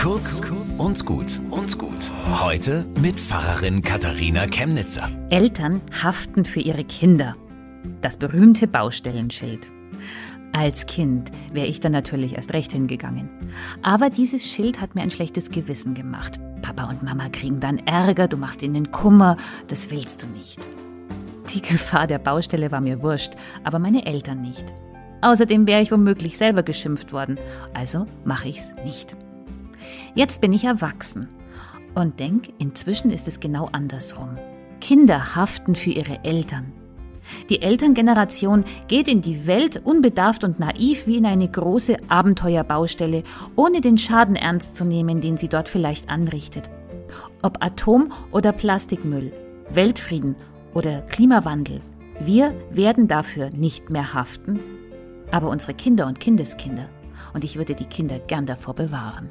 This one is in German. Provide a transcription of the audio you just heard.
Kurz und gut und gut. Heute mit Pfarrerin Katharina Chemnitzer. Eltern haften für ihre Kinder. Das berühmte Baustellenschild. Als Kind wäre ich dann natürlich erst recht hingegangen. Aber dieses Schild hat mir ein schlechtes Gewissen gemacht. Papa und Mama kriegen dann Ärger, du machst ihnen Kummer, das willst du nicht. Die Gefahr der Baustelle war mir wurscht, aber meine Eltern nicht. Außerdem wäre ich womöglich selber geschimpft worden, also mache ich's nicht. Jetzt bin ich erwachsen und denk, inzwischen ist es genau andersrum. Kinder haften für ihre Eltern. Die Elterngeneration geht in die Welt unbedarft und naiv wie in eine große Abenteuerbaustelle, ohne den Schaden ernst zu nehmen, den sie dort vielleicht anrichtet. Ob Atom- oder Plastikmüll, Weltfrieden oder Klimawandel, wir werden dafür nicht mehr haften, aber unsere Kinder und Kindeskinder. Und ich würde die Kinder gern davor bewahren.